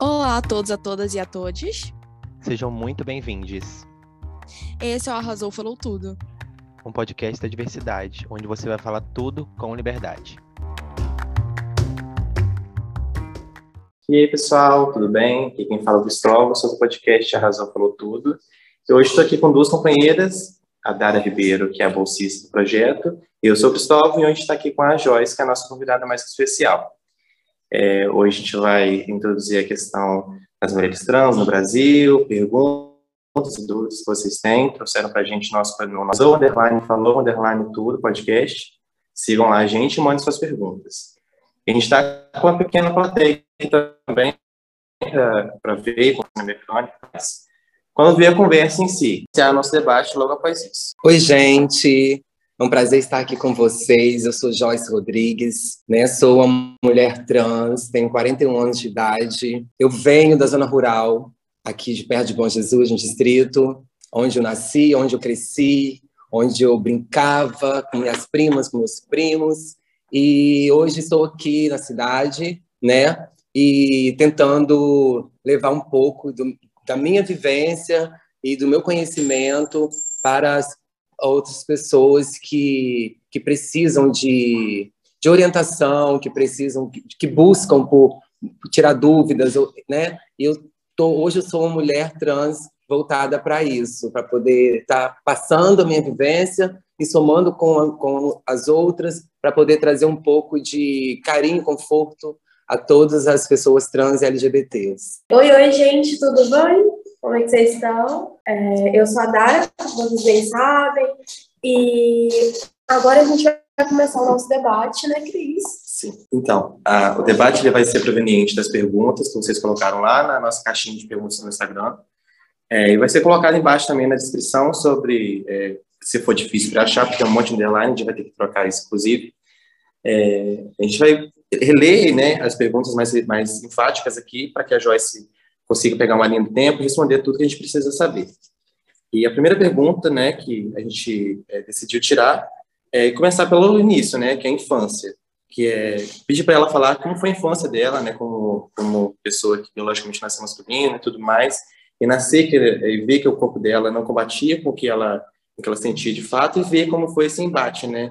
Olá a todos, a todas e a todos. Sejam muito bem-vindos. Esse é o Arrasou Falou Tudo. Um podcast da diversidade, onde você vai falar tudo com liberdade. E aí, pessoal, tudo bem? Aqui quem fala é o Cristóvão, sou do podcast Arrasou Falou Tudo. E hoje estou aqui com duas companheiras, a Dara Ribeiro, que é a bolsista do projeto, e eu sou o Cristóvão, e hoje está aqui com a Joyce, que é a nossa convidada mais especial. É, hoje a gente vai introduzir a questão das mulheres trans no Brasil, perguntas e dúvidas que vocês têm, trouxeram para a gente nosso, no nosso underline, falou, underline tudo, podcast. Sigam lá a gente e mandem suas perguntas. a gente está com uma pequena plateia também para ver como é mecânica, quando vier a conversa em si, iniciar nosso debate logo após isso. Oi, gente. É um prazer estar aqui com vocês. Eu sou Joyce Rodrigues, né? Sou uma mulher trans, tenho 41 anos de idade. Eu venho da zona rural, aqui de perto de Bom Jesus, no distrito, onde eu nasci, onde eu cresci, onde eu brincava com minhas primas, com meus primos. E hoje estou aqui na cidade, né? E tentando levar um pouco do, da minha vivência e do meu conhecimento para as outras pessoas que, que precisam de, de orientação, que precisam, que, que buscam por, por, tirar dúvidas, né? Eu tô, hoje eu sou uma mulher trans voltada para isso, para poder estar tá passando a minha vivência e somando com, com as outras, para poder trazer um pouco de carinho e conforto a todas as pessoas trans e LGBTs. Oi, oi, gente, tudo bem? Como é que vocês estão? É, eu sou a Dara, como vocês bem sabem, e agora a gente vai começar o nosso debate, né, Cris? Sim. Então, a, o debate ele vai ser proveniente das perguntas que vocês colocaram lá na nossa caixinha de perguntas no Instagram. É, e vai ser colocado embaixo também na descrição sobre, é, se for difícil para achar, porque é um monte de underline, a gente vai ter que trocar isso, inclusive. É, a gente vai reler né, as perguntas mais, mais enfáticas aqui, para que a Joyce consiga pegar uma linha do tempo e responder tudo que a gente precisa saber. E a primeira pergunta, né, que a gente é, decidiu tirar é começar pelo início, né, que é a infância, que é pedir para ela falar como foi a infância dela, né, como como pessoa que biologicamente nasceu masculina e tudo mais, e nascer que, e ver que o corpo dela não combatia com o que ela o que ela sentia de fato e ver como foi esse embate, né?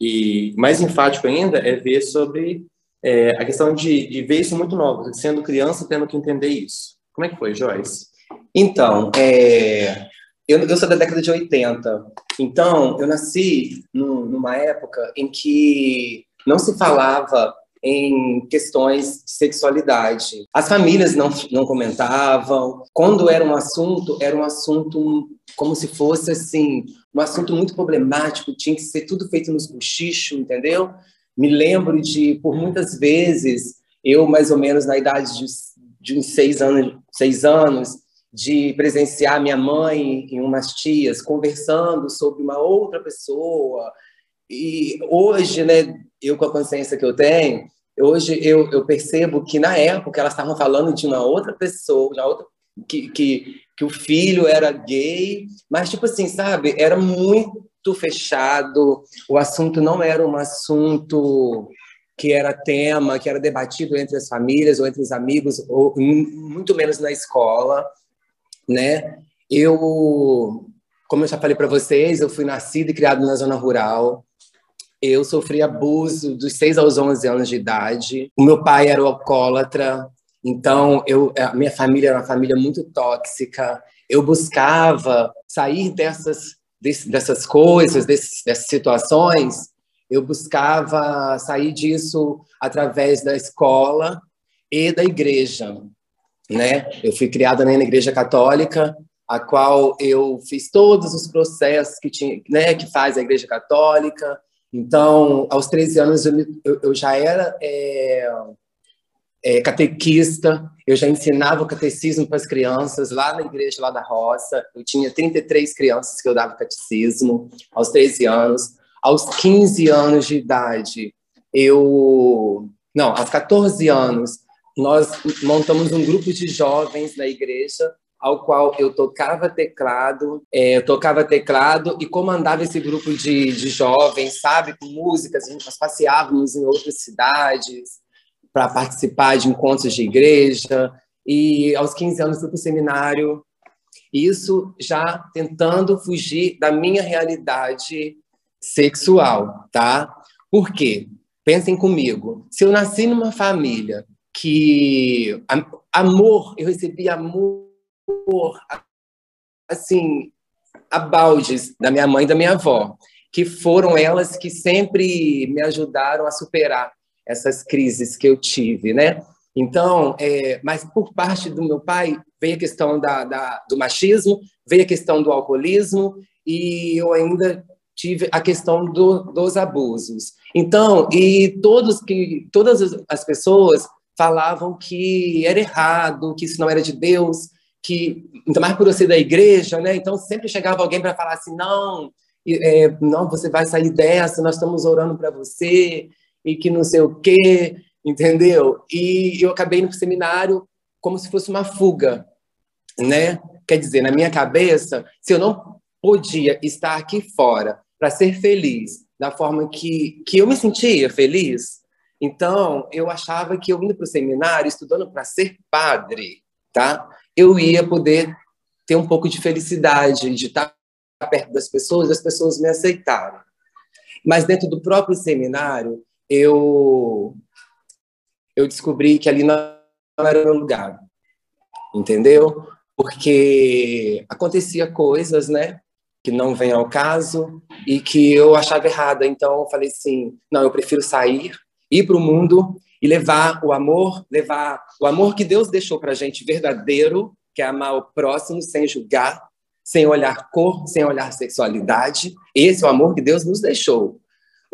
E mais enfático ainda é ver sobre é, a questão de, de ver isso muito novo, sendo criança tendo que entender isso. Como é que foi, Joyce? Então, é, eu, eu, sou da década de 80. Então, eu nasci num, numa época em que não se falava em questões de sexualidade. As famílias não, não comentavam. Quando era um assunto, era um assunto como se fosse assim, um assunto muito problemático, tinha que ser tudo feito nos bochichos, entendeu? Me lembro de, por muitas vezes, eu mais ou menos na idade de de uns seis anos, seis anos de presenciar minha mãe e umas tias conversando sobre uma outra pessoa. E hoje, né, eu com a consciência que eu tenho, hoje eu, eu percebo que na época elas estavam falando de uma outra pessoa, de uma outra, que, que, que o filho era gay, mas tipo assim, sabe, era muito fechado, o assunto não era um assunto que era tema, que era debatido entre as famílias ou entre os amigos, ou muito menos na escola, né? Eu, como eu já falei para vocês, eu fui nascido e criado na zona rural. Eu sofri abuso dos 6 aos 11 anos de idade. O meu pai era alcoólatra, então eu, a minha família era uma família muito tóxica. Eu buscava sair dessas dessas coisas, dessas situações, eu buscava sair disso através da escola e da igreja, né? Eu fui criada na igreja católica, a qual eu fiz todos os processos que tinha, né, que faz a igreja católica. Então, aos 13 anos eu, eu já era é, é, catequista, eu já ensinava o catecismo para as crianças lá na igreja lá da roça. Eu tinha 33 crianças que eu dava catecismo aos 13 anos. Aos 15 anos de idade, eu. Não, aos 14 anos, nós montamos um grupo de jovens na igreja, ao qual eu tocava teclado, é, eu tocava teclado e comandava esse grupo de, de jovens, sabe, com músicas. A gente, passeávamos em outras cidades para participar de encontros de igreja. e aos 15 anos fui para o seminário. Isso já tentando fugir da minha realidade sexual, tá? Por quê? Pensem comigo. Se eu nasci numa família que amor, eu recebi amor assim, a baldes da minha mãe e da minha avó, que foram elas que sempre me ajudaram a superar essas crises que eu tive, né? Então, é, mas por parte do meu pai veio a questão da, da, do machismo, veio a questão do alcoolismo e eu ainda tive a questão do, dos abusos. Então, e todos que todas as pessoas falavam que era errado, que isso não era de Deus, que ainda mais por eu ser da igreja, né? Então sempre chegava alguém para falar assim, não, é, não, você vai sair dessa, nós estamos orando para você e que não sei o quê, entendeu? E eu acabei no seminário como se fosse uma fuga, né? Quer dizer, na minha cabeça, se eu não podia estar aqui fora para ser feliz da forma que, que eu me sentia feliz, então eu achava que eu indo para o seminário, estudando para ser padre, tá? eu ia poder ter um pouco de felicidade, de estar perto das pessoas, das pessoas me aceitarem. Mas dentro do próprio seminário, eu eu descobri que ali não era meu lugar, entendeu? Porque acontecia coisas, né, que não vem ao caso e que eu achava errada. Então eu falei assim, não, eu prefiro sair, ir para o mundo e levar o amor, levar o amor que Deus deixou para gente verdadeiro, que é amar o próximo sem julgar, sem olhar cor, sem olhar sexualidade. Esse é o amor que Deus nos deixou.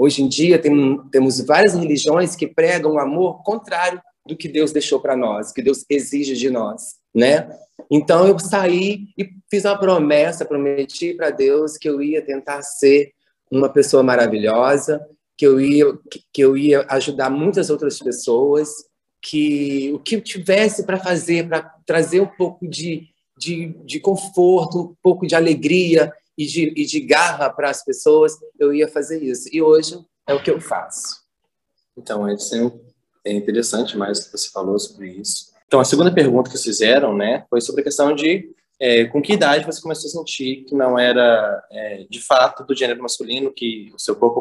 Hoje em dia tem, temos várias religiões que pregam o amor contrário do que Deus deixou para nós, que Deus exige de nós, né? Então eu saí e fiz uma promessa, prometi para Deus que eu ia tentar ser uma pessoa maravilhosa, que eu ia que eu ia ajudar muitas outras pessoas, que o que eu tivesse para fazer para trazer um pouco de, de, de, conforto, um pouco de alegria e de, e de garra para as pessoas, eu ia fazer isso. E hoje é o que eu faço. Então, é, é interessante mais que você falou sobre isso. Então, a segunda pergunta que vocês fizeram, né, foi sobre a questão de é, com que idade você começou a sentir que não era é, de fato do gênero masculino, que o seu corpo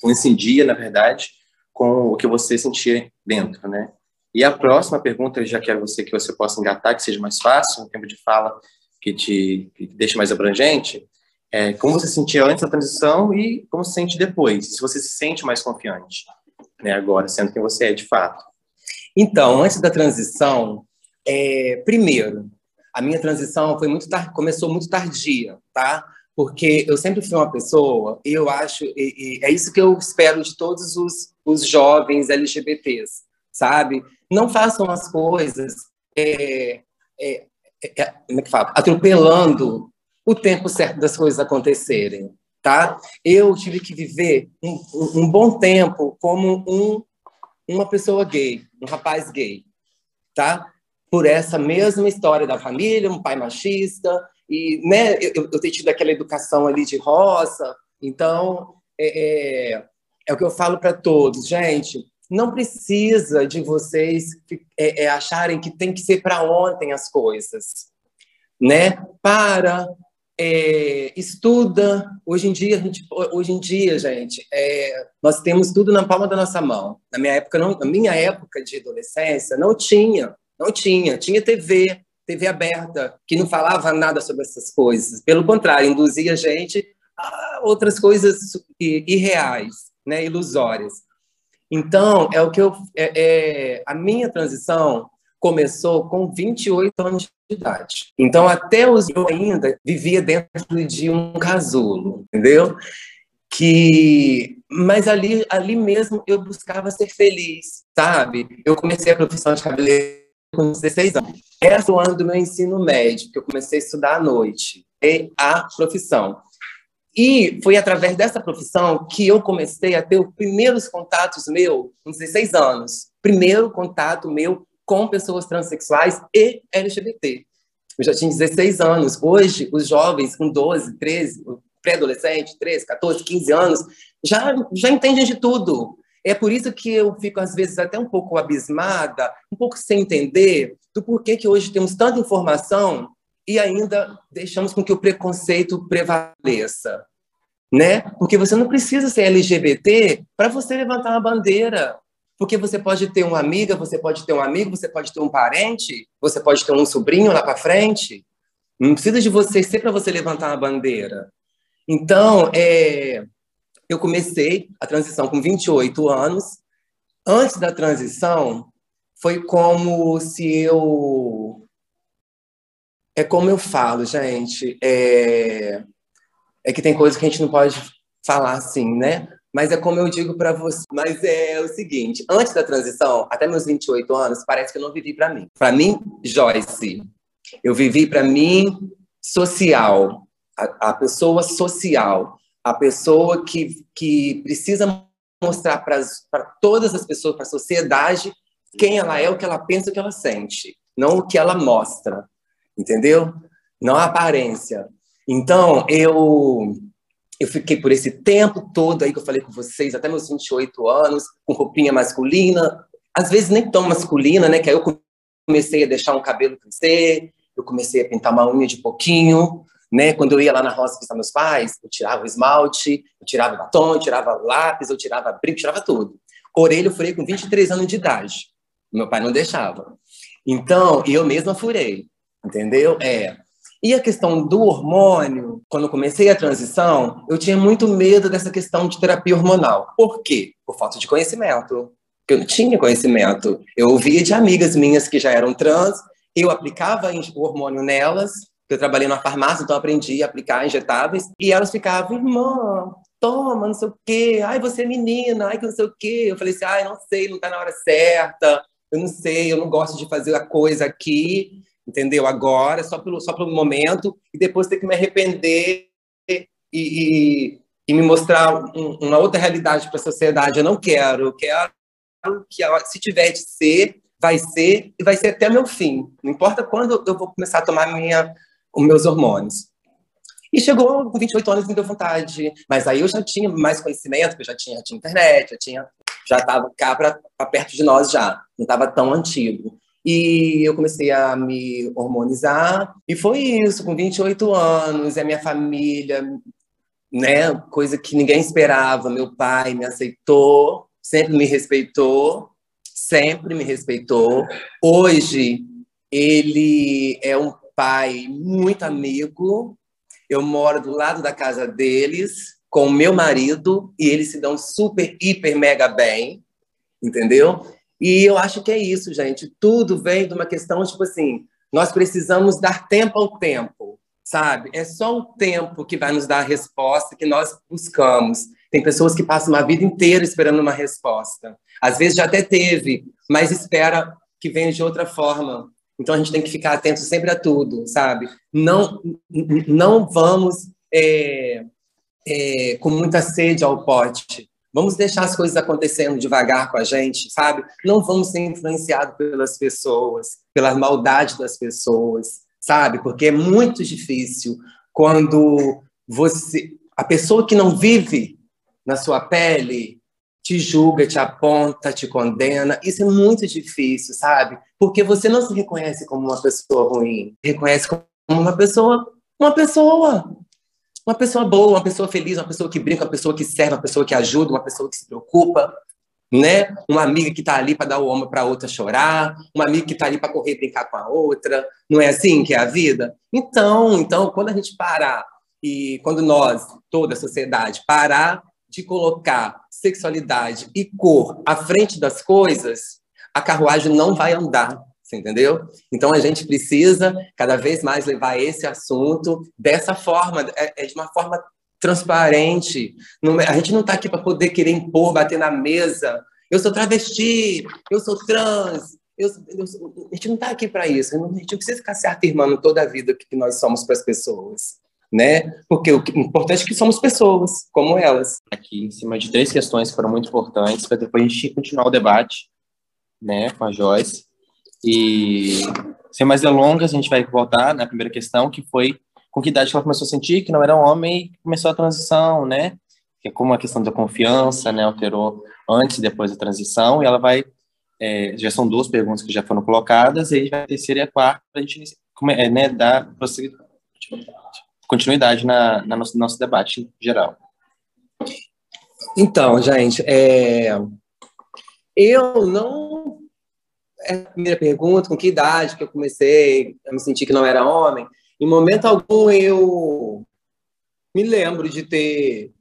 coincidia, na verdade, com o que você sentia dentro, né? E a próxima pergunta, já quero você que você possa engatar, que seja mais fácil, um tempo de fala que te que deixe mais abrangente, é como você se sentia antes da transição e como se sente depois, se você se sente mais confiante, né, agora, sendo quem você é de fato. Então, antes da transição, é, primeiro, a minha transição foi muito tar... começou muito tardia, tá? Porque eu sempre fui uma pessoa, eu acho, e, e é isso que eu espero de todos os, os jovens LGBTs, sabe? Não façam as coisas, é, é, como é que fala? Atropelando o tempo certo das coisas acontecerem, tá? Eu tive que viver um, um bom tempo como um, uma pessoa gay, um rapaz gay, tá? por essa mesma história da família, um pai machista, e né, eu, eu ter tido aquela educação ali de roça. Então, é, é, é o que eu falo para todos, gente. Não precisa de vocês é, é, acharem que tem que ser para ontem as coisas, né? Para, é, estuda. Hoje em dia, gente, hoje em dia, gente, é, nós temos tudo na palma da nossa mão. Na minha época, não, na minha época de adolescência, não tinha. Não tinha. Tinha TV, TV aberta, que não falava nada sobre essas coisas. Pelo contrário, induzia a gente a outras coisas irreais, né, ilusórias. Então, é o que eu. É, é, a minha transição começou com 28 anos de idade. Então, até os eu ainda vivia dentro de um casulo, entendeu? Que, mas ali, ali mesmo eu buscava ser feliz, sabe? Eu comecei a profissão de cabeleireiro com 16 anos. Esse é o ano do meu ensino médio, que eu comecei a estudar à noite, e a profissão. E foi através dessa profissão que eu comecei a ter os primeiros contatos meus, com 16 anos. Primeiro contato meu com pessoas transexuais e LGBT. Eu já tinha 16 anos. Hoje, os jovens com 12, 13, pré-adolescente, 13, 14, 15 anos, já, já entendem de tudo. É por isso que eu fico, às vezes, até um pouco abismada, um pouco sem entender do porquê que hoje temos tanta informação e ainda deixamos com que o preconceito prevaleça. Né? Porque você não precisa ser LGBT para você levantar uma bandeira. Porque você pode ter uma amiga, você pode ter um amigo, você pode ter um parente, você pode ter um sobrinho lá para frente. Não precisa de você ser para você levantar uma bandeira. Então, é, eu comecei a transição com 28 anos. Antes da transição, foi como se eu. É como eu falo, gente. É, é que tem coisas que a gente não pode falar assim, né? Mas é como eu digo para você. Mas é o seguinte: antes da transição, até meus 28 anos, parece que eu não vivi para mim. Para mim, Joyce. Eu vivi para mim social, a, a pessoa social a pessoa que, que precisa mostrar para todas as pessoas, para a sociedade, quem ela é, o que ela pensa, o que ela sente, não o que ela mostra, entendeu? Não a aparência. Então, eu eu fiquei por esse tempo todo aí que eu falei com vocês, até meus 28 anos, com roupinha masculina, às vezes nem tão masculina, né? Que aí eu comecei a deixar um cabelo crescer, eu comecei a pintar uma unha de pouquinho, né? Quando eu ia lá na roça visitar meus pais, eu tirava o esmalte, eu tirava o batom, eu tirava o lápis, eu tirava brinco, tirava tudo. Orelha eu furei com 23 anos de idade. Meu pai não deixava. Então, eu mesma furei, entendeu? É. E a questão do hormônio, quando eu comecei a transição, eu tinha muito medo dessa questão de terapia hormonal. Por quê? Por falta de conhecimento. Eu não tinha conhecimento. Eu ouvia de amigas minhas que já eram trans, eu aplicava o hormônio nelas, eu trabalhei na farmácia, então aprendi a aplicar injetáveis. E elas ficavam, irmã, toma, não sei o quê. Ai, você é menina, ai, que não sei o quê. Eu falei assim, ai, não sei, não tá na hora certa. Eu não sei, eu não gosto de fazer a coisa aqui, entendeu? Agora, só pelo, só pelo momento. E depois ter que me arrepender e, e, e me mostrar um, uma outra realidade para a sociedade. Eu não quero, eu quero que, se tiver de ser, vai ser e vai ser até meu fim. Não importa quando eu vou começar a tomar minha os meus hormônios. E chegou com 28 anos me deu vontade. Mas aí eu já tinha mais conhecimento, porque eu já tinha, tinha internet, já tinha já estava cá para perto de nós já, não estava tão antigo. E eu comecei a me hormonizar, e foi isso, com 28 anos, a minha família, né, coisa que ninguém esperava, meu pai me aceitou, sempre me respeitou, sempre me respeitou. Hoje, ele é um pai muito amigo. Eu moro do lado da casa deles com o meu marido e eles se dão super, hiper, mega bem, entendeu? E eu acho que é isso, gente. Tudo vem de uma questão, tipo assim, nós precisamos dar tempo ao tempo, sabe? É só o tempo que vai nos dar a resposta que nós buscamos. Tem pessoas que passam uma vida inteira esperando uma resposta. Às vezes já até teve, mas espera que venha de outra forma. Então a gente tem que ficar atento sempre a tudo, sabe? Não, não vamos é, é, com muita sede ao pote. Vamos deixar as coisas acontecendo devagar com a gente, sabe? Não vamos ser influenciados pelas pessoas, pela maldade das pessoas, sabe? Porque é muito difícil quando você, a pessoa que não vive na sua pele, te julga, te aponta, te condena. Isso é muito difícil, sabe? Porque você não se reconhece como uma pessoa ruim, reconhece como uma pessoa, uma pessoa, uma pessoa boa, uma pessoa feliz, uma pessoa que brinca, uma pessoa que serve, uma pessoa que ajuda, uma pessoa que se preocupa, né? Uma amiga que está ali para dar o ombro para outra chorar, uma amiga que está ali para correr brincar com a outra. Não é assim que é a vida? Então, então, quando a gente parar e quando nós, toda a sociedade, parar de colocar sexualidade e cor à frente das coisas, a carruagem não vai andar, entendeu? Então a gente precisa cada vez mais levar esse assunto dessa forma, é, é de uma forma transparente. É, a gente não está aqui para poder querer impor, bater na mesa. Eu sou travesti, eu sou trans. Eu, eu, a gente não está aqui para isso. A gente não precisa ficar se afirmando toda a vida que nós somos para as pessoas né? Porque o importante é que somos pessoas, como elas. Aqui, em cima de três questões que foram muito importantes, para depois a gente continuar o debate, né, com a Joyce. E, sem mais delongas, a gente vai voltar na primeira questão, que foi com que idade ela começou a sentir que não era um homem e começou a transição, né? Que é como a questão da confiança, né, alterou antes e depois da transição, e ela vai. É, já são duas perguntas que já foram colocadas, e aí vai a terceira e a quarta para a gente é, né, dar continuidade na, na nosso, nosso debate geral. Então, gente, é... eu não. É a primeira pergunta: com que idade que eu comecei a me sentir que não era homem? Em momento algum eu me lembro de ter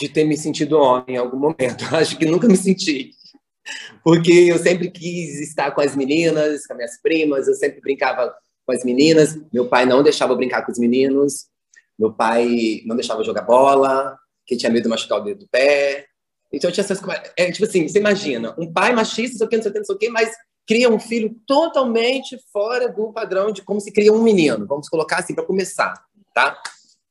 de ter me sentido homem em algum momento. Acho que nunca me senti. Porque eu sempre quis estar com as meninas, com as minhas primas, eu sempre brincava com as meninas. Meu pai não deixava eu brincar com os meninos. Meu pai não deixava eu jogar bola, que tinha medo de machucar o dedo do pé. Então tinha essas coisas. É, tipo assim, você imagina, um pai machista, não sei o que, não sei o que, não sei o que, mas cria um filho totalmente fora do padrão de como se cria um menino. Vamos colocar assim para começar, tá?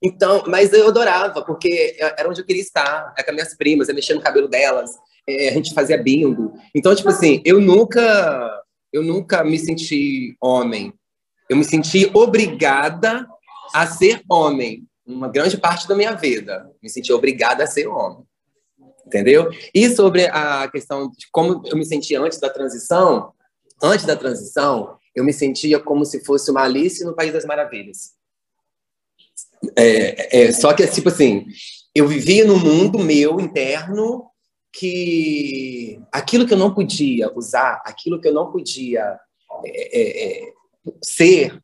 Então, mas eu adorava, porque era onde eu queria estar, é com as minhas primas, é mexer no cabelo delas, é, a gente fazia bingo. Então, tipo assim, eu nunca, eu nunca me senti homem. Eu me senti obrigada a ser homem, uma grande parte da minha vida. Me senti obrigada a ser homem. Entendeu? E sobre a questão de como eu me sentia antes da transição, antes da transição, eu me sentia como se fosse uma Alice no País das Maravilhas. É, é, só que, tipo assim, eu vivia num mundo meu interno que aquilo que eu não podia usar, aquilo que eu não podia é, é, é ser,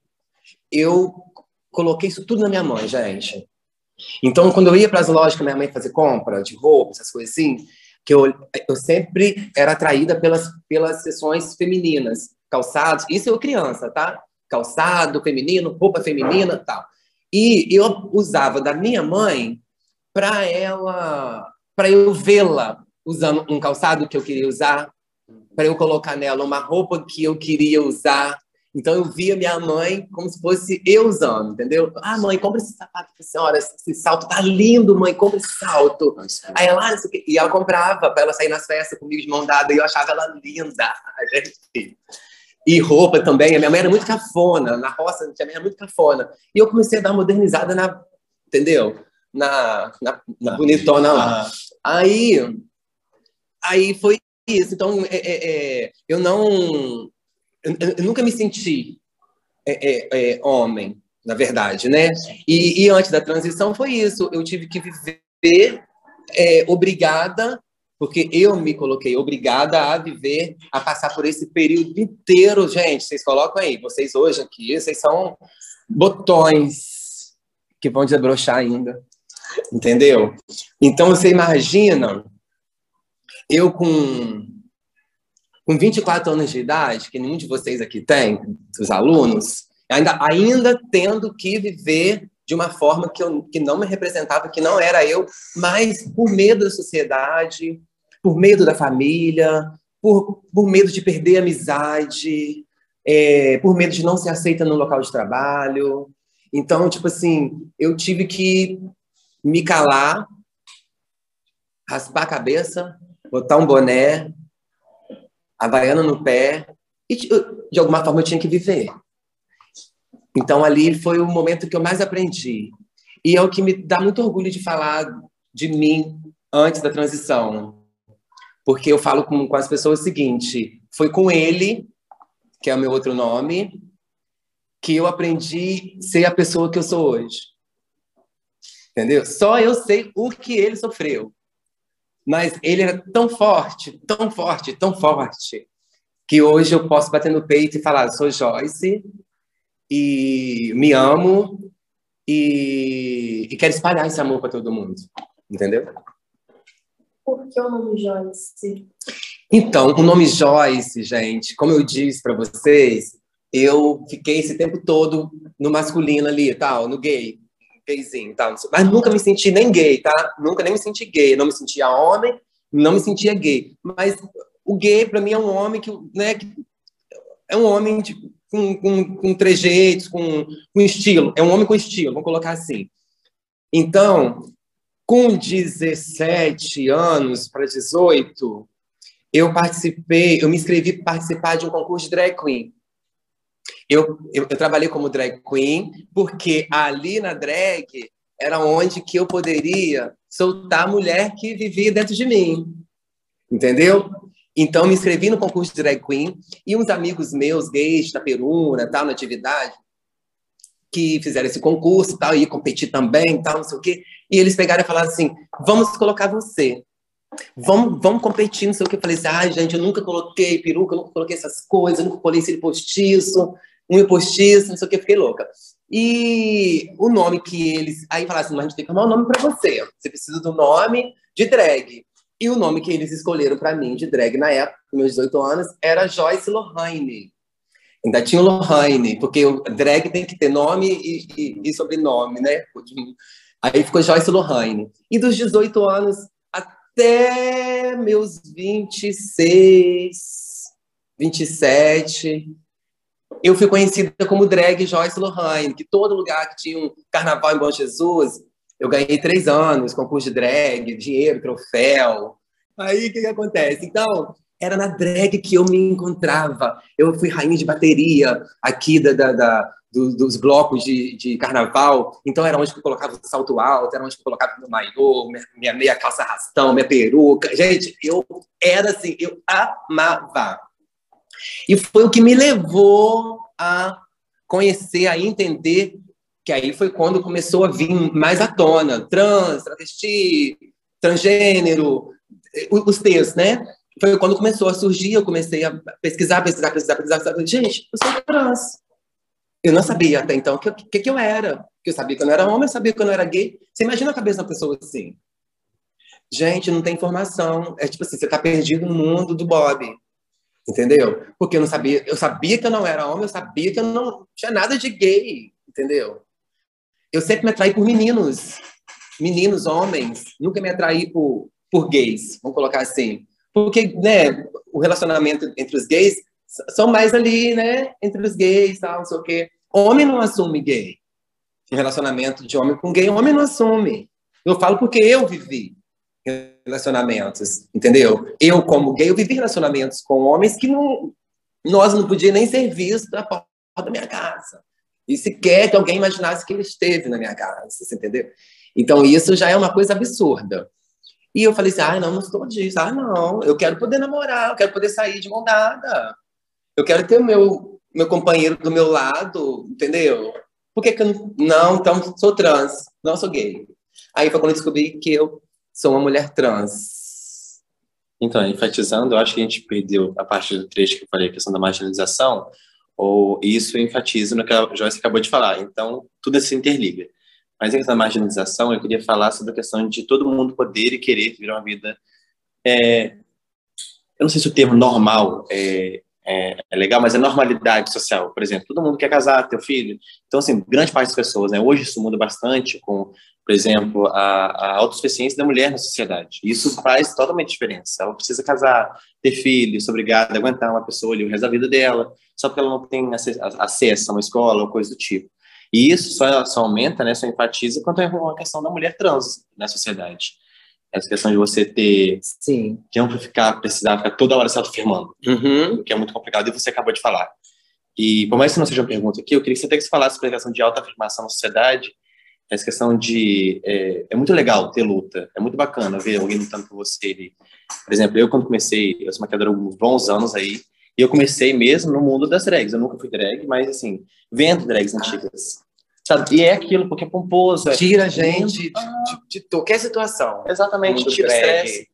eu coloquei isso tudo na minha mãe, gente. Então, quando eu ia para as lojas com minha mãe fazer compra de roupa, essas coisas assim, que eu, eu sempre era atraída pelas, pelas sessões femininas, calçados, isso eu criança, tá? Calçado feminino, roupa feminina tal. E eu usava da minha mãe para ela, para eu vê-la usando um calçado que eu queria usar, para eu colocar nela uma roupa que eu queria usar. Então eu via minha mãe como se fosse eu usando, entendeu? Ah, mãe, compra esse sapato para a senhora, esse salto tá lindo, mãe, compra esse salto. Aí ela, ah, e ela comprava para ela sair nas festas comigo de mão dada e eu achava ela linda, gente. E roupa também. A minha mãe era muito cafona. Na roça, a minha mãe era muito cafona. E eu comecei a dar modernizada na. Entendeu? Na, na, na bonitona lá. Aí, aí foi isso. Então, é, é, é eu não. Eu, eu, nunca me senti é, é, é, homem, na verdade, né? E, e, antes da transição foi isso. Eu tive que viver obrigada porque eu me coloquei obrigada a viver, a passar por esse período inteiro, gente. Vocês colocam aí, vocês hoje aqui, vocês são botões que vão desabrochar ainda, entendeu? Então você imagina eu com com 24 anos de idade, que nenhum de vocês aqui tem, os alunos, ainda ainda tendo que viver de uma forma que, eu, que não me representava, que não era eu, mas por medo da sociedade, por medo da família, por, por medo de perder a amizade, é, por medo de não ser aceita no local de trabalho. Então, tipo assim, eu tive que me calar, raspar a cabeça, botar um boné, havaiana no pé, e de alguma forma eu tinha que viver. Então, ali foi o momento que eu mais aprendi. E é o que me dá muito orgulho de falar de mim antes da transição porque eu falo com, com as pessoas o seguinte: foi com ele, que é o meu outro nome, que eu aprendi a ser a pessoa que eu sou hoje. Entendeu? Só eu sei o que ele sofreu. Mas ele era tão forte, tão forte, tão forte, que hoje eu posso bater no peito e falar: sou Joyce, e me amo, e, e quero espalhar esse amor para todo mundo. Entendeu? Por que o nome Joyce? Então, o nome Joyce, gente, como eu disse para vocês, eu fiquei esse tempo todo no masculino ali, tal, no gay, gayzinho, tal, mas nunca me senti nem gay, tá? Nunca nem me senti gay, não me sentia homem, não me sentia gay. Mas o gay para mim é um homem que, né, que é um homem de, com, com, com trejeitos, com, com estilo, é um homem com estilo, vamos colocar assim. Então, com 17 anos para 18, eu participei, eu me inscrevi para participar de um concurso de drag queen. Eu, eu, eu, trabalhei como drag queen porque ali na drag era onde que eu poderia soltar a mulher que vivia dentro de mim. entendeu? Então, me inscrevi no concurso de drag queen e uns amigos meus, gays, da Peruna, tal, na atividade, que fizeram esse concurso tal, e competir também, tal, não sei o quê. E eles pegaram e falaram assim: vamos colocar você. Vamos, vamos competir, não sei o que. Eu falei assim: ai, gente, eu nunca coloquei peruca, eu nunca coloquei essas coisas, eu nunca coloquei esse postiço, um postiço, não sei o que, fiquei louca. E o nome que eles. Aí falaram assim: mas a gente tem que arrumar um nome para você. Você precisa do nome de drag. E o nome que eles escolheram para mim de drag na época, com meus 18 anos, era Joyce Lohane. Ainda tinha o Lohane, porque o drag tem que ter nome e, e, e sobrenome, né? Aí ficou Joyce Lohane. E dos 18 anos até meus 26, 27, eu fui conhecida como drag Joyce Lohane, que todo lugar que tinha um carnaval em Bom Jesus, eu ganhei três anos, concurso de drag, dinheiro, troféu. Aí o que, que acontece? Então, era na drag que eu me encontrava. Eu fui rainha de bateria aqui da, da, da do, dos blocos de, de, carnaval. Então era onde eu colocava o salto alto, era onde eu colocava meu maiô, minha, minha meia calça rastão, minha peruca. Gente, eu era assim, eu amava. E foi o que me levou a conhecer, a entender que aí foi quando começou a vir mais à tona, trans, travesti, transgênero, os textos, né? Foi quando começou a surgir, eu comecei a pesquisar, pesquisar, pesquisar, pesquisar. Gente, eu sou trans. Eu não sabia até então o que, que, que, eu era. Eu sabia que eu não era homem, eu sabia que eu não era gay. Você imagina a cabeça de uma pessoa assim. Gente, não tem informação. É tipo assim, você está perdido no mundo do Bob. Entendeu? Porque eu não sabia, eu sabia que eu não era homem, eu sabia que eu não tinha nada de gay, entendeu? Eu sempre me atraí por meninos, meninos, homens, nunca me atraí por, por gays, vamos colocar assim. Porque, né, o relacionamento entre os gays são mais ali, né, entre os gays, tal, não sei o quê. Homem não assume gay. Um relacionamento de homem com gay, homem não assume. Eu falo porque eu vivi relacionamentos, entendeu? Eu, como gay, eu vivi relacionamentos com homens que não, nós não podíamos nem ser vistos na porta da minha casa. E sequer que alguém imaginasse que ele esteve na minha casa, você entendeu? Então, isso já é uma coisa absurda. E eu falei assim, ah, não, não estou disso. Ah, não, eu quero poder namorar, eu quero poder sair de mão dada. Eu quero ter o meu, meu companheiro do meu lado, entendeu? Por que, que eu não... então, sou trans, não sou gay. Aí foi quando eu descobri que eu sou uma mulher trans. Então, enfatizando, eu acho que a gente perdeu a parte do trecho que eu falei, a questão da marginalização, ou isso enfatiza no que a Joyce acabou de falar. Então, tudo se interliga. Mas em questão da marginalização, eu queria falar sobre a questão de todo mundo poder e querer viver uma vida. É, eu não sei se o termo normal é, é, é, legal, mas é normalidade social. Por exemplo, todo mundo quer casar, ter filho. Então, assim, grande parte das pessoas, né? Hoje isso muda bastante com, por exemplo, a, a autossuficiência da mulher na sociedade. Isso faz totalmente diferença. Ela precisa casar, ter filhos, obrigada a aguentar uma pessoa ali o resto da vida dela, só porque ela não tem acesso a uma escola ou coisa do tipo. E isso só, só aumenta, né, só enfatiza quanto é uma questão da mulher trans na sociedade. Essa questão de você ter. Sim. De não ficar, precisar ficar toda hora se autoafirmando. Uhum. Que é muito complicado, e você acabou de falar. E, por mais que não seja uma pergunta aqui, eu queria que você até que falasse sobre a questão de autoafirmação na sociedade, essa questão de. É, é, muito legal ter luta, é muito bacana ver alguém lutando por você. Por exemplo, eu, quando comecei, eu sou maquiador há uns bons anos aí, e eu comecei mesmo no mundo das drags. Eu nunca fui drag, mas assim, vendo drags antigas. Sabe? E é aquilo, porque é pomposo. É... Tira a gente de, de, de, qualquer situação. Exatamente, tira estresse.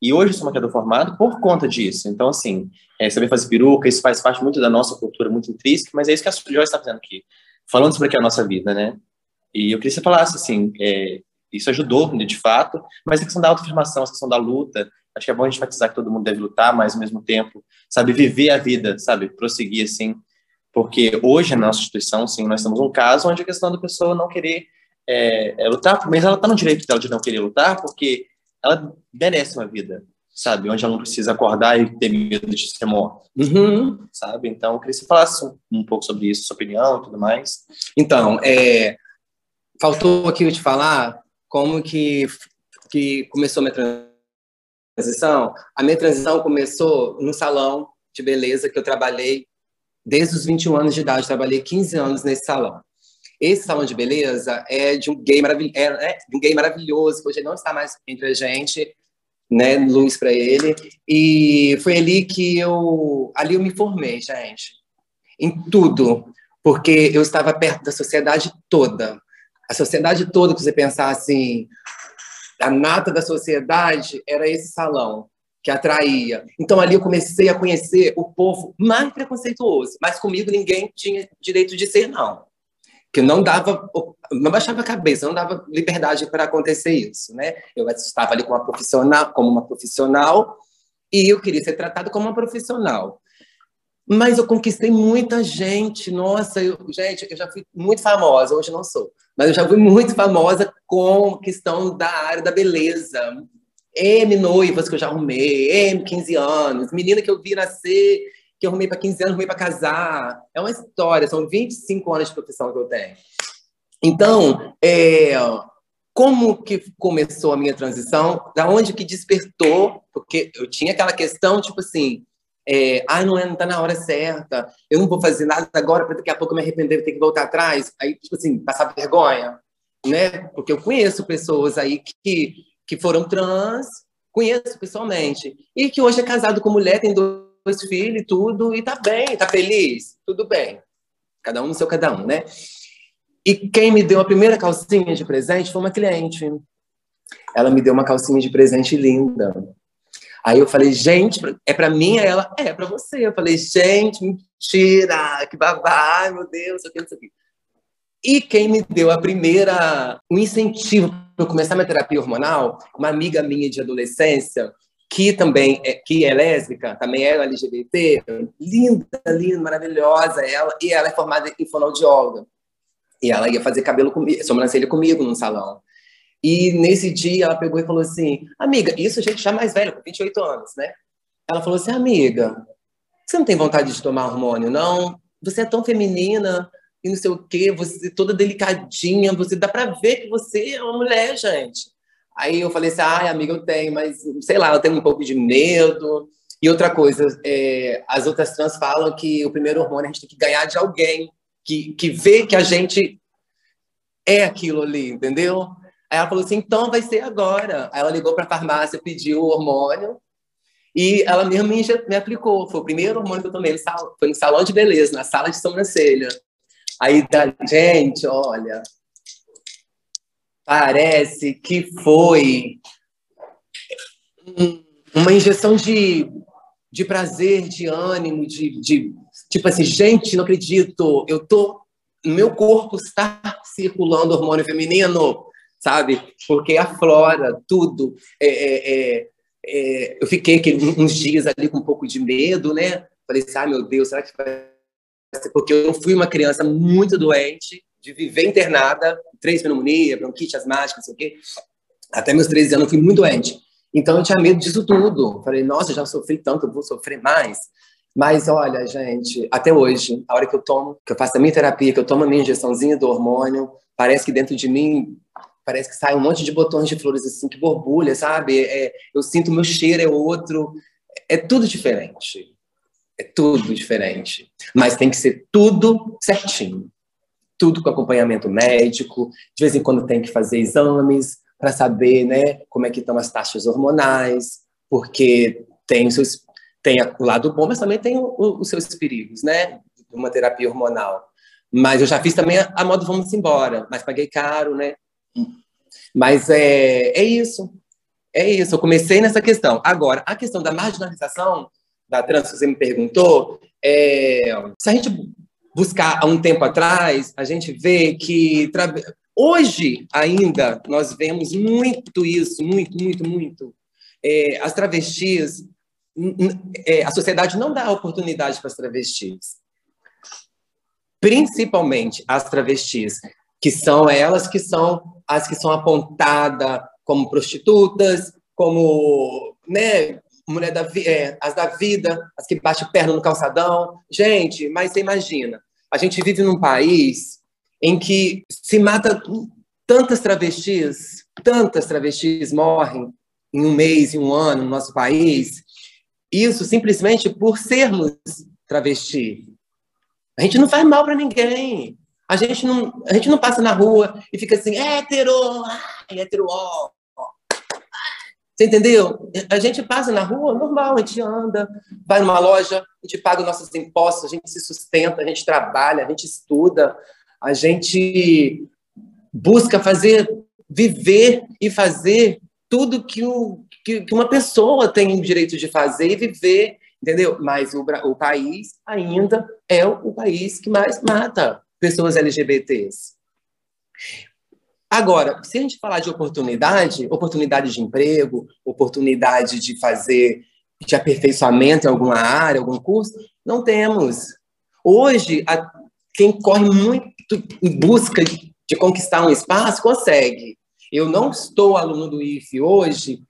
E hoje eu sou maquiador formado por conta disso. Então, assim, é, saber fazer peruca, isso faz parte muito da nossa cultura, muito intrínseca, mas é isso que a Joyce está fazendo aqui. Falando sobre o que é a nossa vida, né? E eu queria que você falasse, assim, é, isso ajudou, de fato, mas a questão da autoafirmação, a questão da luta, acho que é bom a gente enfatizar que todo mundo deve lutar, mas ao mesmo tempo, sabe, viver a vida, sabe, prosseguir, assim, porque hoje, na nossa instituição, sim, nós temos um caso onde a questão da pessoa não querer é, é lutar, mas ela está no direito dela de não querer lutar, porque ela merece uma vida, sabe? Onde ela não precisa acordar e ter medo de ser morta, uhum. sabe? Então, eu queria que você falasse um, um, pouco sobre isso, sua opinião e tudo mais. Então, é, faltou aqui eu te falar como que, que começou a minha transição. A minha transição começou no salão de beleza que eu trabalhei Desde os 21 anos de idade, trabalhei 15 anos nesse salão. Esse salão de beleza é de um gay, maravil... é, é, um gay maravilhoso, que hoje não está mais entre a gente, né, luz para ele. E foi ali que eu, ali eu me formei, gente, em tudo, porque eu estava perto da sociedade toda. A sociedade toda, que você pensar assim, a nata da sociedade era esse salão que atraía. Então ali eu comecei a conhecer o povo mais preconceituoso, mas comigo ninguém tinha direito de ser não. Que não dava, não baixava a cabeça, não dava liberdade para acontecer isso, né? Eu estava ali como uma profissional, como uma profissional, e eu queria ser tratado como uma profissional. Mas eu conquistei muita gente. Nossa, eu, gente, eu já fui muito famosa, hoje não sou. Mas eu já fui muito famosa com questão da área da beleza. M noivas que eu já arrumei, M 15 anos, menina que eu vi nascer, que eu arrumei para 15 anos, arrumei para casar. É uma história, são 25 anos de profissão que eu tenho. Então, é, como que começou a minha transição? Da onde que despertou? Porque eu tinha aquela questão, tipo assim, é, ah, não, é, não tá na hora certa, eu não vou fazer nada agora para daqui a pouco me arrepender e ter que voltar atrás. Aí, tipo assim, passar vergonha, né? Porque eu conheço pessoas aí que, que foram trans, conheço pessoalmente, e que hoje é casado com mulher, tem dois filhos e tudo, e tá bem, tá feliz, tudo bem. Cada um no seu cada um, né? E quem me deu a primeira calcinha de presente foi uma cliente. Ela me deu uma calcinha de presente linda. Aí eu falei, gente, é para mim? Aí ela, é, para você. Eu falei, gente, mentira, que babá, meu Deus, eu quero saber. E quem me deu a primeira, um incentivo para eu começar minha terapia hormonal, uma amiga minha de adolescência, que também é, que é lésbica, também é LGBT, linda, linda, maravilhosa ela, e ela é formada em fonoaudióloga. E ela ia fazer cabelo comigo, sobrancelha comigo num salão. E nesse dia ela pegou e falou assim: Amiga, isso gente já mais velho, com 28 anos, né? Ela falou assim: Amiga, você não tem vontade de tomar hormônio, não? Você é tão feminina e não sei o quê, você toda delicadinha, você dá pra ver que você é uma mulher, gente. Aí eu falei assim: Ai, amiga, eu tenho, mas sei lá, eu tenho um pouco de medo. E outra coisa, é, as outras trans falam que o primeiro hormônio a gente tem que ganhar de alguém que, que vê que a gente é aquilo ali, entendeu? Aí ela falou assim: então vai ser agora. Aí ela ligou para a farmácia, pediu o hormônio e ela mesma me, me, aplicou. Foi o primeiro hormônio que eu tomei. No salão, foi no salão de beleza, na sala de sobrancelha. Aí, gente, olha, parece que foi uma injeção de, de prazer, de ânimo, de, de tipo assim, gente, não acredito, eu tô, meu corpo está circulando hormônio feminino sabe? Porque aflora tudo. É, é, é, é eu fiquei uns dias ali com um pouco de medo, né? Falei assim, ah, meu Deus, será que vai ser? Porque eu fui uma criança muito doente, de viver internada, três pneumonia, bronquite asmática, não sei o quê. Até meus 13 anos eu fui muito doente. Então eu tinha medo disso tudo. Falei, nossa, já sofri tanto, eu vou sofrer mais. Mas olha, gente, até hoje, a hora que eu tomo, que eu faço a minha terapia, que eu tomo a minha injeçãozinha do hormônio, parece que dentro de mim parece que sai um monte de botões de flores assim que borbulha, sabe? É, eu sinto meu cheiro é outro, é tudo diferente, é tudo diferente, mas tem que ser tudo certinho, tudo com acompanhamento médico, de vez em quando tem que fazer exames para saber, né, como é que estão as taxas hormonais, porque tem seus tem o lado bom, mas também tem os seus perigos, né? Uma terapia hormonal. Mas eu já fiz também a, a modo vamos embora, mas paguei caro, né? Mas é, é isso. É isso. Eu comecei nessa questão. Agora, a questão da marginalização da trans, você me perguntou, é, se a gente buscar há um tempo atrás, a gente vê que hoje ainda nós vemos muito isso, muito, muito, muito. É, as travestis, é, a sociedade não dá oportunidade para as travestis. Principalmente as travestis que são elas que são as que são apontadas como prostitutas, como né, mulher da é, as da vida, as que batem perna no calçadão. Gente, mas você imagina, a gente vive num país em que se mata tantas travestis, tantas travestis morrem em um mês, em um ano no nosso país, isso simplesmente por sermos travesti. A gente não faz mal para ninguém. A gente não, a gente não passa na rua e fica assim, hétero, ai, hétero, ó. Você entendeu? A gente passa na rua, normal, a gente anda, vai numa loja, a gente paga os nossos impostos, a gente se sustenta, a gente trabalha, a gente estuda, a gente busca fazer, viver e fazer tudo que, o, que, uma pessoa tem o direito de fazer e viver, entendeu? Mas o, o país ainda é o país que mais mata pessoas LGBTs. Agora, se a gente falar de oportunidade, oportunidade de emprego, oportunidade de fazer de aperfeiçoamento em alguma área, algum curso, não temos. Hoje, a, quem corre muito em busca de conquistar um espaço, consegue. Eu não estou aluno do IFE hoje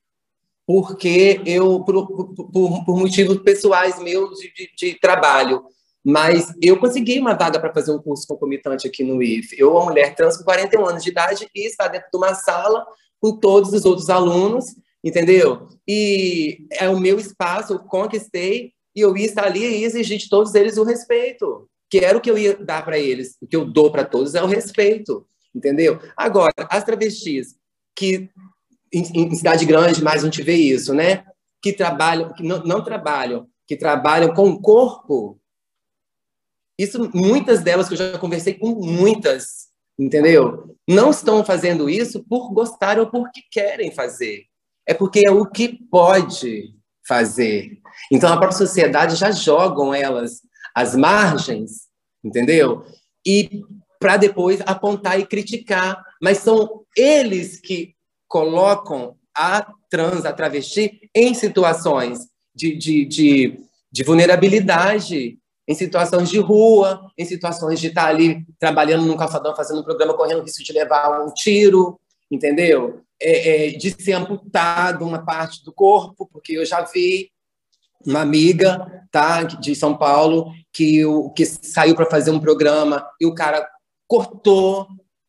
porque eu, por, por, por motivos pessoais meus de, de, de trabalho, mas eu consegui uma vaga para fazer um curso concomitante aqui no IF. Eu, uma mulher trans com 41 anos de idade, e está dentro de uma sala com todos os outros alunos, entendeu? E é o meu espaço, eu conquistei, e eu ia estar ali e exigir de todos eles o respeito, que era o que eu ia dar para eles. O que eu dou para todos é o respeito, entendeu? Agora, as travestis, que em, em cidade grande mais a gente vê isso, né? Que trabalham, que não, não trabalham, que trabalham com o corpo, isso, muitas delas que eu já conversei com muitas, entendeu? Não estão fazendo isso por gostar ou porque querem fazer. É porque é o que pode fazer. Então a própria sociedade já jogam elas às margens, entendeu? E para depois apontar e criticar, mas são eles que colocam a trans, a travesti em situações de, de, de, de vulnerabilidade, em situações de rua, em situações de estar ali trabalhando num calçadão, fazendo um programa, correndo risco de levar um tiro, entendeu? É, é, de ser amputado uma parte do corpo, porque eu já vi uma amiga tá, de São Paulo que, o, que saiu para fazer um programa e o cara cortou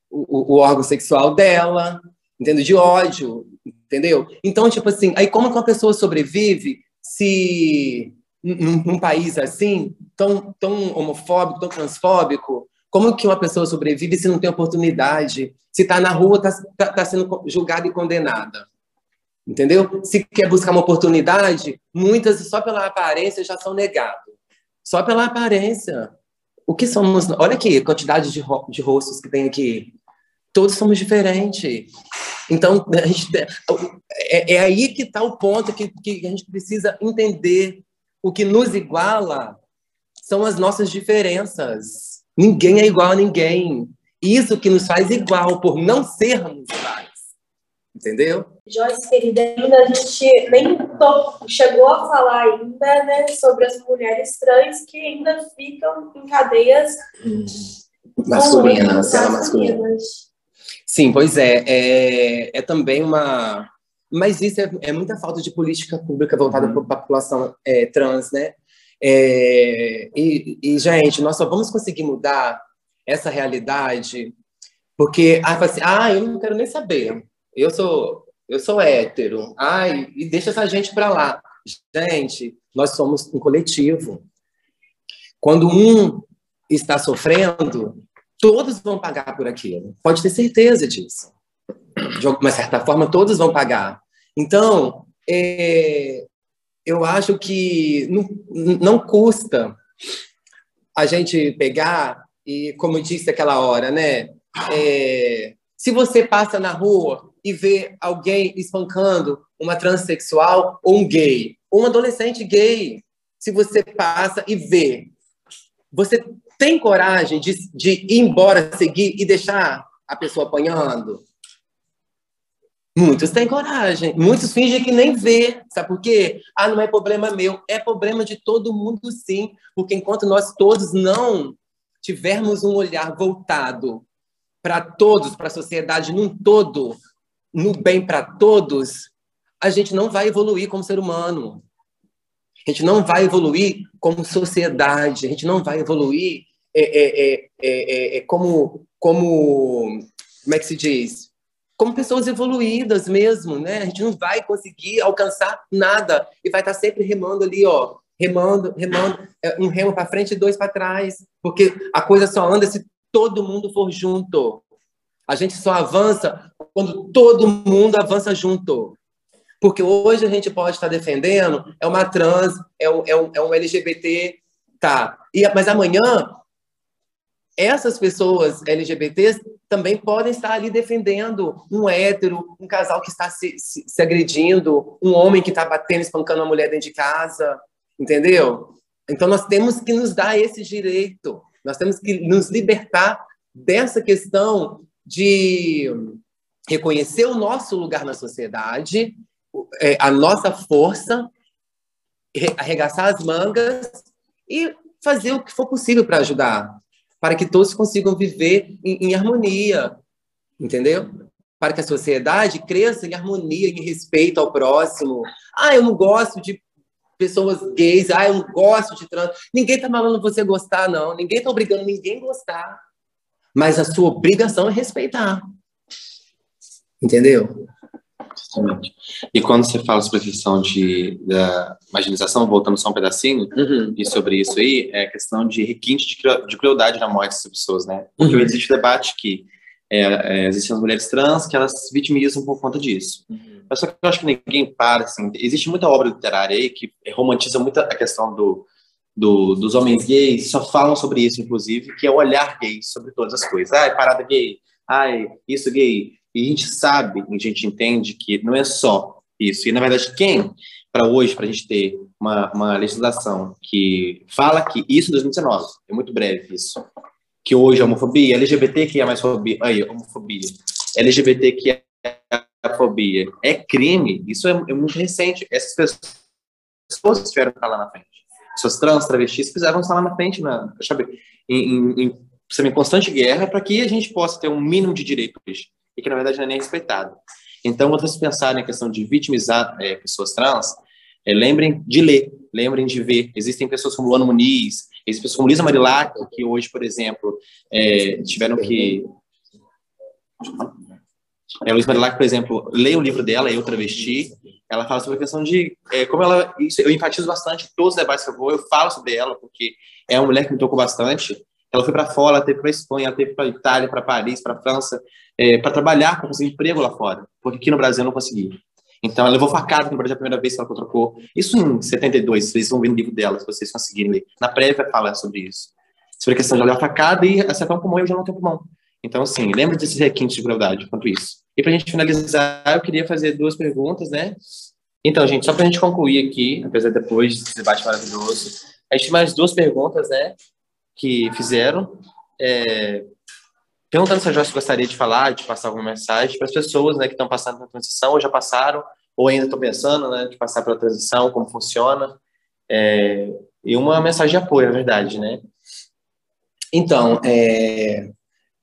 o, o, órgão sexual dela, entendeu? De ódio, entendeu? Então, tipo assim, aí como que uma pessoa sobrevive se num, num, país assim, tão, tão homofóbico, tão transfóbico, como que uma pessoa sobrevive se não tem oportunidade? Se está na rua, está tá, tá sendo julgada e condenada. Entendeu? Se quer buscar uma oportunidade, muitas só pela aparência já são negadas. Só pela aparência. O que somos? Olha aqui, quantidade de, ro de rostos que tem aqui. Todos somos diferentes. Então, gente, é, é aí que está o ponto que, que a gente precisa entender o que nos iguala são as nossas diferenças. Ninguém é igual a ninguém. Isso que nos faz igual, por não sermos iguais. Entendeu? Joyce, querida, ainda a gente nem chegou a falar ainda né, sobre as mulheres trans que ainda ficam em cadeias masculinas, masculinas. Sim, pois é, é. É também uma mas isso é, é muita falta de política pública voltada uhum. para a população é, trans, né? É, e, e, gente, nós só vamos conseguir mudar essa realidade porque, ah, assim, ah, eu não quero nem saber, eu sou, eu sou hétero, ai, e deixa essa gente para lá. Gente, nós somos um coletivo. Quando um está sofrendo, todos vão pagar por aquilo. Pode ter certeza disso. De alguma certa forma, todos vão pagar. Então, é, eu acho que não, não custa a gente pegar e, como disse aquela hora, né? É, se você passa na rua e vê alguém espancando uma transexual ou um gay, ou um adolescente gay, se você passa e vê, você tem coragem de, de ir embora, seguir e deixar a pessoa apanhando? Muitos têm coragem, muitos fingem que nem vê, sabe por quê? Ah, não é problema meu, é problema de todo mundo sim, porque enquanto nós todos não tivermos um olhar voltado para todos, para a sociedade num todo, no bem para todos, a gente não vai evoluir como ser humano. A gente não vai evoluir como sociedade, a gente não vai evoluir é, é, é, é, é como, como, como é que se diz? Como pessoas evoluídas mesmo, né? A gente não vai conseguir alcançar nada e vai estar sempre remando ali, ó, remando, remando, é, um remo para frente e dois para trás, porque a coisa só anda se todo mundo for junto. A gente só avança quando todo mundo avança junto. Porque hoje a gente pode estar defendendo é uma trans, é um, é um, é um LGBT, tá. E, mas amanhã, essas pessoas LGBTs também podem estar ali defendendo um hétero, um casal que está se, se, se agredindo, um homem que está batendo, espancando uma mulher dentro de casa, entendeu? Então nós temos que nos dar esse direito, nós temos que nos libertar dessa questão de reconhecer o nosso lugar na sociedade, é, a nossa força, arregaçar as mangas e fazer o que for possível para ajudar, para que todos consigam viver em, em harmonia, entendeu? Para que a sociedade cresça em harmonia, em respeito ao próximo. Ah, eu não gosto de pessoas gays, ah, eu não gosto de trans. Ninguém está falando você gostar, não. Ninguém está obrigando ninguém a gostar. Mas a sua obrigação é respeitar. Entendeu? Justamente. E quando você fala sobre a questão de, da marginalização, voltando só um pedacinho, uhum. e sobre isso aí, é a questão de requinte de, de crueldade na morte dessas pessoas, né? Porque Uhum. existe o debate que é, é, existem as mulheres trans que elas se vitimizam por conta disso. Mas só que eu acho que ninguém para, assim, existe muita obra literária aí que romantiza muito a questão do, do, dos homens gays, só falam sobre isso, inclusive, que é o olhar gay sobre todas as coisas. Ai, parada gay, ai, isso gay. E a gente sabe, a gente entende que não é só isso. E, na verdade, quem, para hoje, para a gente ter uma, uma legislação que fala que isso em 2019, é muito breve isso, que hoje a homofobia, LGBT que é mais fobia, aí, homofobia, LGBT que é a fobia é crime, isso é, é muito recente. Essas pessoas estiveram estar lá na frente. Pessoas trans, travestis, precisavam estar lá na frente, na, sabe, em, em, em, em constante guerra para que a gente possa ter um mínimo de direitos e que, na verdade, não é nem respeitado. Então, quando vocês pensarem na questão de vitimizar é, pessoas trans, é, lembrem de ler, lembrem de ver. Existem pessoas como Luana Muniz, existem pessoas como Lisa Marilac, que hoje, por exemplo, é, tiveram que... É, Luiz Marilac, por exemplo, leia o livro dela, Eu Travesti, ela fala sobre a questão de é, como ela... Isso, eu enfatizo bastante todos os debates que eu vou, eu falo sobre ela, porque é uma mulher que me tocou bastante. Ela foi para fora, ela teve para Espanha, ela teve para Itália, para Paris, para França, é, para trabalhar, para conseguir emprego lá fora, porque aqui no Brasil não consegui. Então, ela levou facada no Brasil a primeira vez que ela trocou. Isso em 72, vocês vão ver no livro dela, se vocês conseguirem ler. Na prévia fala sobre isso. Sobre a questão de levar facada e acertar um pulmão eu já não tenho pulmão. Então, assim, lembre desses requintes de crueldade quanto isso. E para a gente finalizar, eu queria fazer duas perguntas, né? Então, gente, só para a gente concluir aqui, apesar de depois desse debate maravilhoso, a gente tem mais duas perguntas, né? Que fizeram. É, perguntando se a Joyce gostaria de falar, de passar alguma mensagem para as pessoas né, que estão passando pela transição, ou já passaram, ou ainda estão pensando né, de passar pela transição, como funciona. É, e uma mensagem de apoio, na verdade, né? Então, é,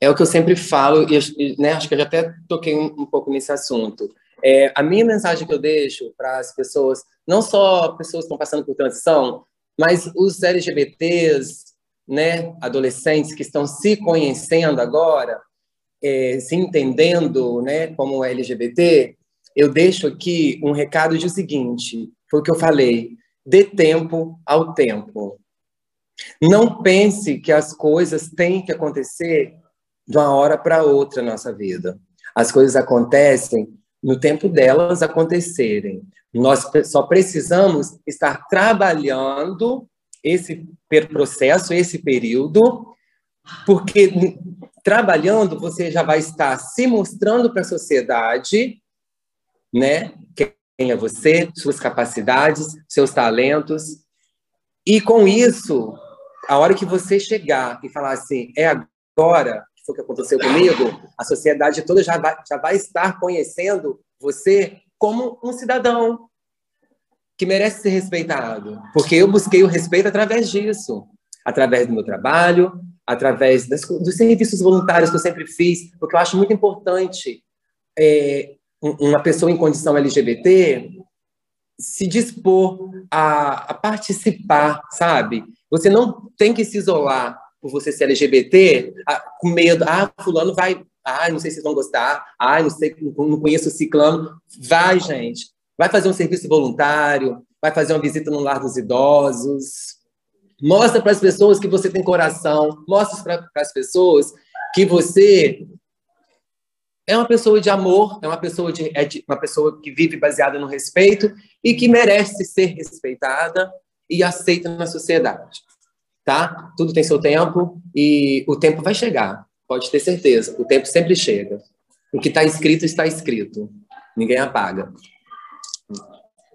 é o que eu sempre falo, e né, acho que eu já até toquei um, um pouco nesse assunto. É, a minha mensagem que eu deixo para as pessoas, não só pessoas que estão passando por transição, mas os LGBTs, né, adolescentes que estão se conhecendo agora, é, se entendendo né, como LGBT, eu deixo aqui um recado de o seguinte, foi o que eu falei, dê tempo ao tempo. Não pense que as coisas têm que acontecer de uma hora para outra na nossa vida. As coisas acontecem no tempo delas acontecerem. Nós só precisamos estar trabalhando esse processo, esse período, porque trabalhando você já vai estar se mostrando para a sociedade, né? Quem é você, suas capacidades, seus talentos. E com isso, a hora que você chegar e falar assim, é agora que foi o que aconteceu comigo, a sociedade toda já vai, já vai estar conhecendo você como um cidadão que merece ser respeitado, porque eu busquei o respeito através disso, através do meu trabalho, através das, dos serviços voluntários que eu sempre fiz, porque eu acho muito importante é, uma pessoa em condição LGBT se dispor a, a, participar, sabe? Você não tem que se isolar por você ser LGBT com medo, ah, fulano vai, ah, não sei se vão gostar, ah, não sei, não conheço o ciclano. Vai, gente. Vai fazer um serviço voluntário, vai fazer uma visita no lar dos idosos. Mostra para as pessoas que você tem coração, mostra para as pessoas que você é uma pessoa de amor, é uma pessoa de, é de, uma pessoa que vive baseada no respeito e que merece ser respeitada e aceita na sociedade, tá? Tudo tem seu tempo e o tempo vai chegar, pode ter certeza. O tempo sempre chega. O que está escrito está escrito. Ninguém apaga.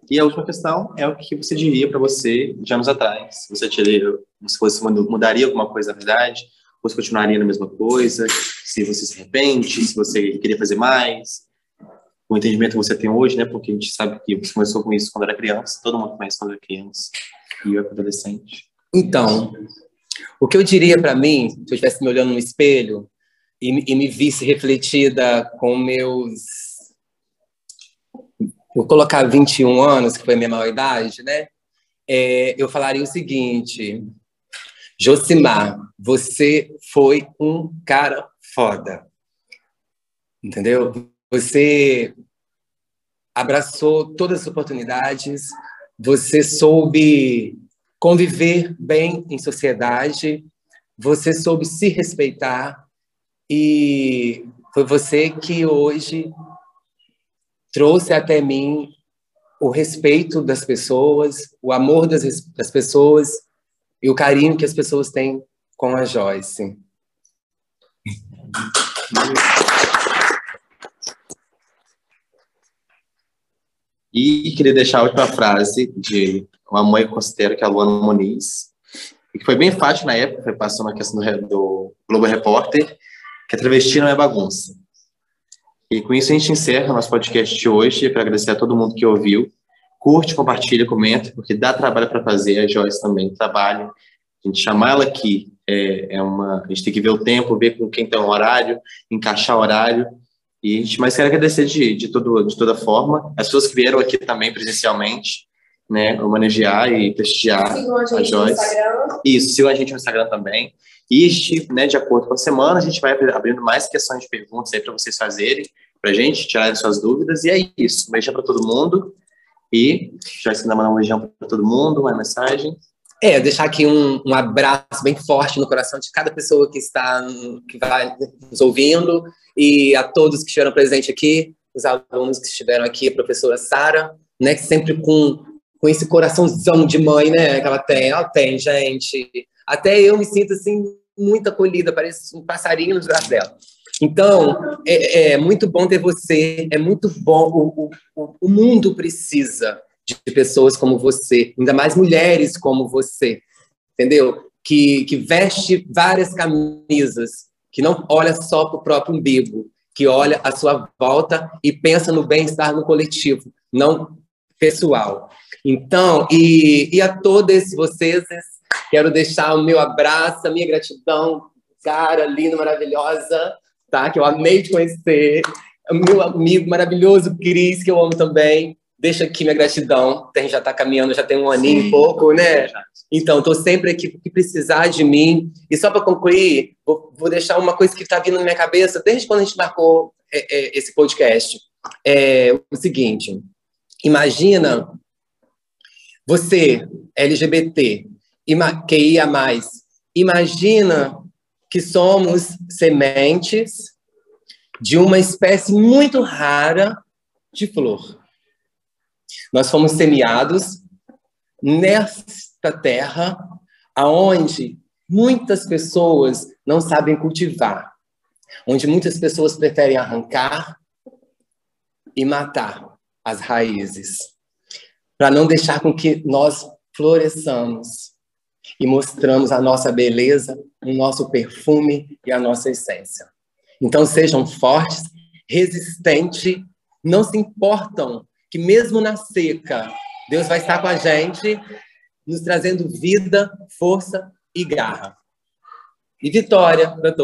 E a última questão é o que você diria para você de anos atrás? Você teria, se você mudaria alguma coisa na verdade? Ou se continuaria na mesma coisa? Se você se arrepende? Se você queria fazer mais? O entendimento que você tem hoje, né? Porque a gente sabe que você começou com isso quando era criança. Todo mundo começa quando era criança e eu adolescente. Então, o que eu diria para mim, se eu estivesse me olhando no espelho e, e me visse refletida com meus vou colocar 21 anos, que foi a minha maior idade, né? É, eu falaria o seguinte: Josimar, você foi um cara foda. Entendeu? Você abraçou todas as oportunidades, você soube conviver bem em sociedade, você soube se respeitar e foi você que hoje trouxe até mim o respeito das pessoas, o amor das, das pessoas e o carinho que as pessoas têm com a Joyce. E queria deixar a última frase de uma mãe considero que é a Luana Moniz, que foi bem fácil na época, foi passando a questão do, do Globo Repórter, que a travesti não é bagunça. E com isso a gente encerra nosso podcast de hoje. Para agradecer a todo mundo que ouviu. Curte, compartilha, comenta, porque dá trabalho para fazer. A Joyce também trabalha. A gente chamar ela aqui é, é, uma. A gente tem que ver o tempo, ver com quem tem o horário, encaixar o horário. E a gente mais quer agradecer de, de, todo, de toda forma. As pessoas que vieram aqui também presencialmente, né? Homenagear e prestigiar a, a Joyce. Isso, sigam a gente no Instagram também. E, né, de acordo com a semana, a gente vai abrindo mais questões de perguntas aí para vocês fazerem, para a gente, tirarem suas dúvidas. E é isso. Um beijão para todo mundo. E já se mandar um beijão para todo mundo, uma mensagem. É, deixar aqui um, um, abraço bem forte no coração de cada pessoa que está, que vai nos ouvindo e a todos com, esse coraçãozão de mãe, né, que ela tem, ela tem, gente. Até eu me sinto assim muito acolhida, parece um passarinho nos braços dela. Então, é, é, muito bom ter você, é muito bom, o, o, o mundo precisa de pessoas como você, ainda mais mulheres como você, entendeu? Que, que veste várias camisas, que não olha só para o próprio umbigo, que olha à sua volta e pensa no bem-estar no coletivo, não pessoal. Então, e, e a todos vocês, Quero deixar o meu abraço, a minha gratidão, cara linda, maravilhosa, tá? Que eu amei te conhecer. O meu amigo maravilhoso, Cris, que eu amo também. Deixa aqui minha gratidão. A gente já está caminhando, já tem um aninho e pouco, né? Então, estou sempre aqui que precisar de mim. E só para concluir, vou, vou, deixar uma coisa que está vindo na minha cabeça desde quando a gente marcou é, é, esse podcast. É o seguinte: imagina você, LGBT, mais Imagina que somos sementes de uma espécie muito rara de flor. Nós fomos semeados nesta terra aonde muitas pessoas não sabem cultivar, onde muitas pessoas preferem arrancar e matar as raízes, para não deixar com que nós floresçamos e mostramos a nossa beleza, o nosso perfume e a nossa essência. Então sejam fortes, resistentes, não se importam que mesmo na seca, Deus vai estar com a gente, nos trazendo vida, força e garra. E vitória para todos.